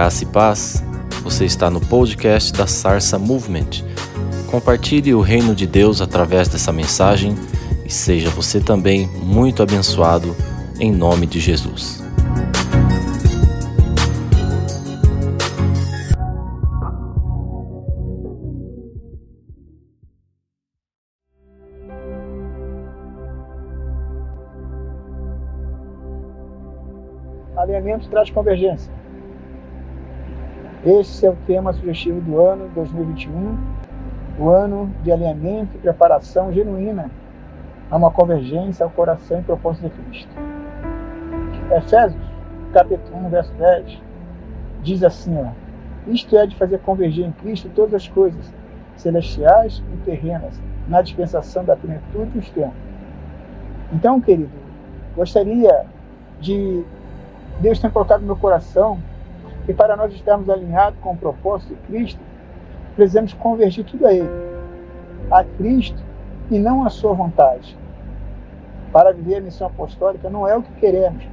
Graça e paz. Você está no podcast da Sarsa Movement. Compartilhe o reino de Deus através dessa mensagem e seja você também muito abençoado em nome de Jesus. Alinhamento traz convergência. Esse é o tema sugestivo do ano 2021, o ano de alinhamento e preparação genuína a uma convergência ao coração e propósito de Cristo. Efésios, capítulo 1, verso 10, diz assim, ó, isto é de fazer convergir em Cristo todas as coisas, celestiais e terrenas, na dispensação da plenitude dos tempos. Então, querido, gostaria de Deus ter colocado no meu coração e para nós estarmos alinhados com o propósito de Cristo, precisamos convergir tudo a Ele, a Cristo e não a sua vontade. Para viver a missão apostólica não é o que queremos,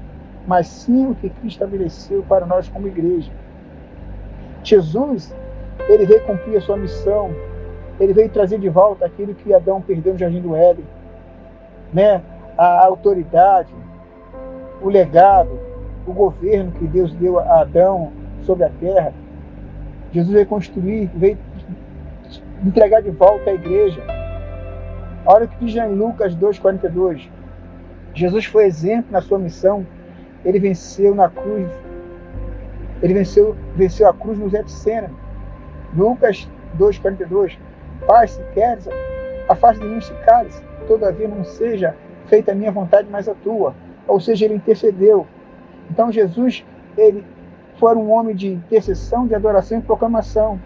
mas sim o que Cristo estabeleceu para nós como igreja. Jesus, ele veio cumprir a sua missão, ele veio trazer de volta aquilo que Adão perdeu no Jardim do Éden, né? a autoridade, o legado, o governo que Deus deu a Adão, sobre a terra. Jesus veio construir, veio entregar de volta a igreja. Olha o que diz em Lucas 2,42. Jesus foi exemplo na sua missão. Ele venceu na cruz. Ele venceu, venceu a cruz no Getsemane. Lucas 2,42. Pai, se queres, afaste de mim este cálice. Todavia não seja feita a minha vontade, mas a tua. Ou seja, ele intercedeu. Então Jesus, ele foi um homem de intercessão, de adoração e proclamação.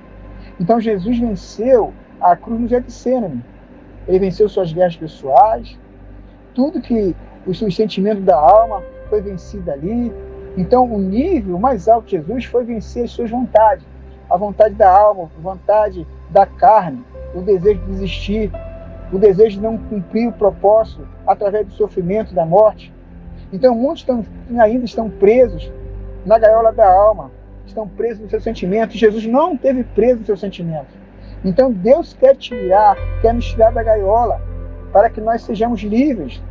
Então Jesus venceu a cruz no Getsemane. Ele venceu suas guerras pessoais, tudo que os seus sentimentos da alma foi vencido ali. Então o nível mais alto de Jesus foi vencer as suas vontades, a vontade da alma, a vontade da carne, o desejo de desistir, o desejo de não cumprir o propósito através do sofrimento, da morte. Então muitos estão, ainda estão presos na gaiola da alma, estão presos nos seus sentimentos. Jesus não teve preso nos seus sentimentos. Então Deus quer tirar, quer nos tirar da gaiola, para que nós sejamos livres.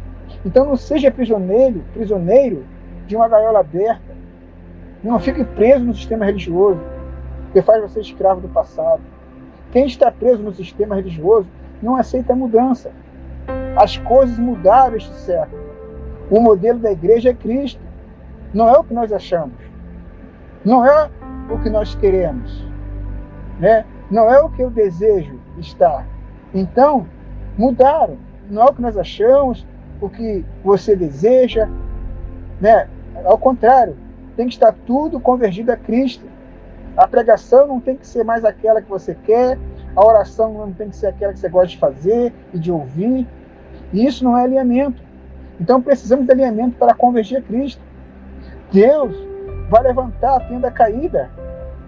Então não seja prisioneiro, prisioneiro de uma gaiola aberta. Não fique preso no sistema religioso, que faz você escravo do passado. Quem está preso no sistema religioso não aceita a mudança. As coisas mudaram este século. O modelo da igreja é Cristo. Não é o que nós achamos. Não é o que nós queremos. Né? Não é o que eu desejo estar. Então, mudaram. Não é o que nós achamos, o que você deseja. Né? Ao contrário, tem que estar tudo convergido a Cristo. A pregação não tem que ser mais aquela que você quer, a oração não tem que ser aquela que você gosta de fazer e de ouvir. E isso não é alinhamento. Então precisamos de alinhamento para convergir a Cristo. Deus vai levantar a tenda caída.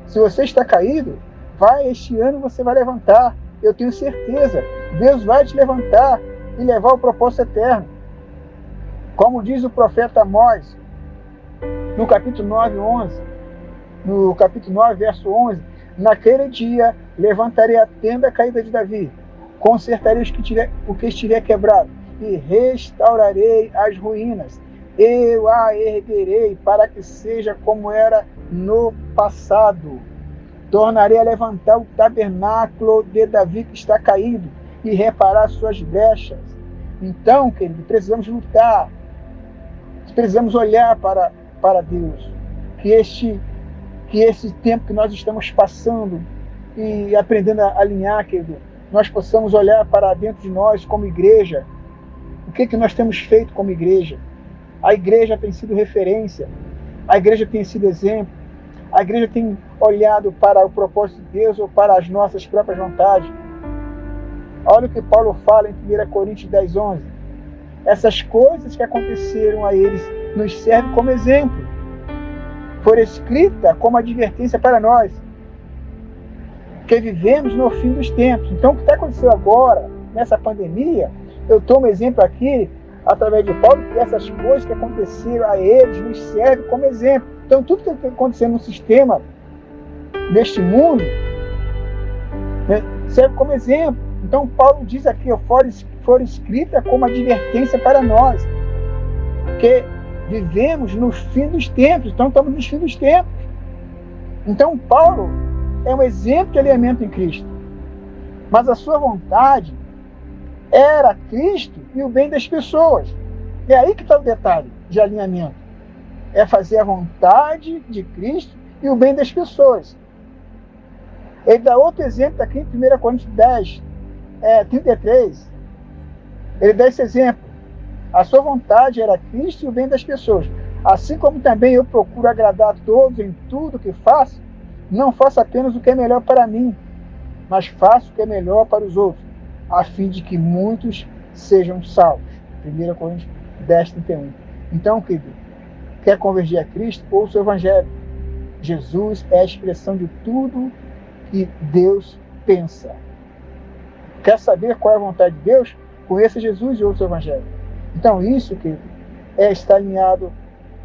Se você está caído, vai, este ano você vai levantar. Eu tenho certeza. Deus vai te levantar e levar o propósito eterno. Como diz o profeta Amós, no capítulo 9, 11, no capítulo 9, verso 11, naquele dia levantarei a tenda caída de Davi, consertarei que tiver, o que estiver quebrado e restaurarei as ruínas eu a erguerei para que seja como era no passado. Tornarei a levantar o tabernáculo de Davi que está caído e reparar suas brechas. Então, querido, precisamos lutar. Precisamos olhar para, para Deus. Que este, que esse tempo que nós estamos passando e aprendendo a alinhar, querido, nós possamos olhar para dentro de nós como igreja. O que, que nós temos feito como igreja? A igreja tem sido referência, a igreja tem sido exemplo, a igreja tem olhado para o propósito de Deus ou para as nossas próprias vontades. Olha o que Paulo fala em 1 Coríntios 10, 11. Essas coisas que aconteceram a eles nos servem como exemplo. Foram escritas como advertência para nós, que vivemos no fim dos tempos. Então, o que está acontecendo agora, nessa pandemia, eu tomo exemplo aqui através de Paulo, que essas coisas que aconteceram a eles nos servem como exemplo. Então, tudo que está acontecendo no sistema neste mundo, né, serve como exemplo. Então, Paulo diz aqui: for, for escrita como advertência para nós, que vivemos no fim dos tempos, então estamos nos fim dos tempos. Então, Paulo é um exemplo de alinhamento em Cristo. Mas a sua vontade era Cristo e o bem das pessoas. É aí que está o detalhe de alinhamento. É fazer a vontade de Cristo e o bem das pessoas. Ele dá outro exemplo aqui em 1 Coríntios 10, é, 33. Ele dá esse exemplo. A sua vontade era Cristo e o bem das pessoas. Assim como também eu procuro agradar a todos em tudo que faço, não faço apenas o que é melhor para mim, mas faço o que é melhor para os outros, a fim de que muitos sejam salvos. 1 Coríntios 10, 31. Então, querido, quer convergir a Cristo? Ouça o Evangelho. Jesus é a expressão de tudo que Deus pensa. Quer saber qual é a vontade de Deus? Conheça Jesus e ouça o Evangelho. Então, isso, querido, é estar alinhado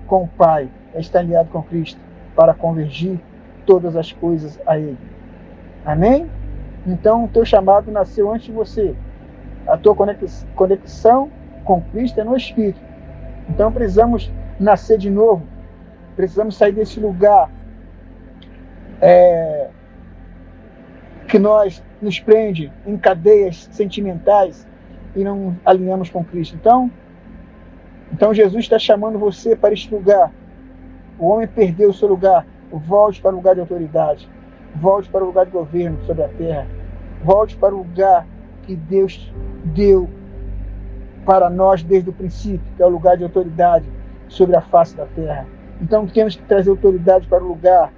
com o Pai, é estar alinhado com Cristo, para convergir todas as coisas a Ele. Amém? Então, o teu chamado nasceu antes de você. A tua conexão com Cristo é no Espírito. Então, precisamos nascer de novo. Precisamos sair desse lugar é, que nós nos prende em cadeias sentimentais e não alinhamos com Cristo. Então, então Jesus está chamando você para este lugar. O homem perdeu o seu lugar. Volte para o lugar de autoridade. Volte para o lugar de governo sobre a terra. Volte para o lugar que Deus deu para nós desde o princípio, que é o lugar de autoridade sobre a face da terra. Então temos que trazer autoridade para o lugar,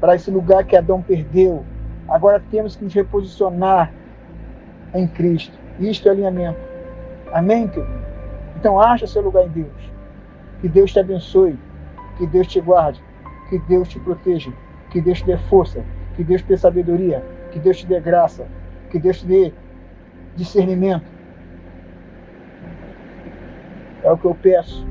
para esse lugar que Adão perdeu. Agora temos que nos reposicionar em Cristo. Isto é alinhamento. Amém, querido? Então acha seu lugar em Deus. Que Deus te abençoe. Que Deus te guarde. Que Deus te proteja. Que Deus te dê força. Que Deus te dê sabedoria. Que Deus te dê graça. Que Deus te dê discernimento. É o que eu peço.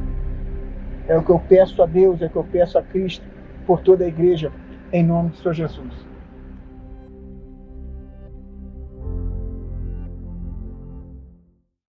É o que eu peço a Deus, é o que eu peço a Cristo por toda a igreja, em nome do Senhor Jesus.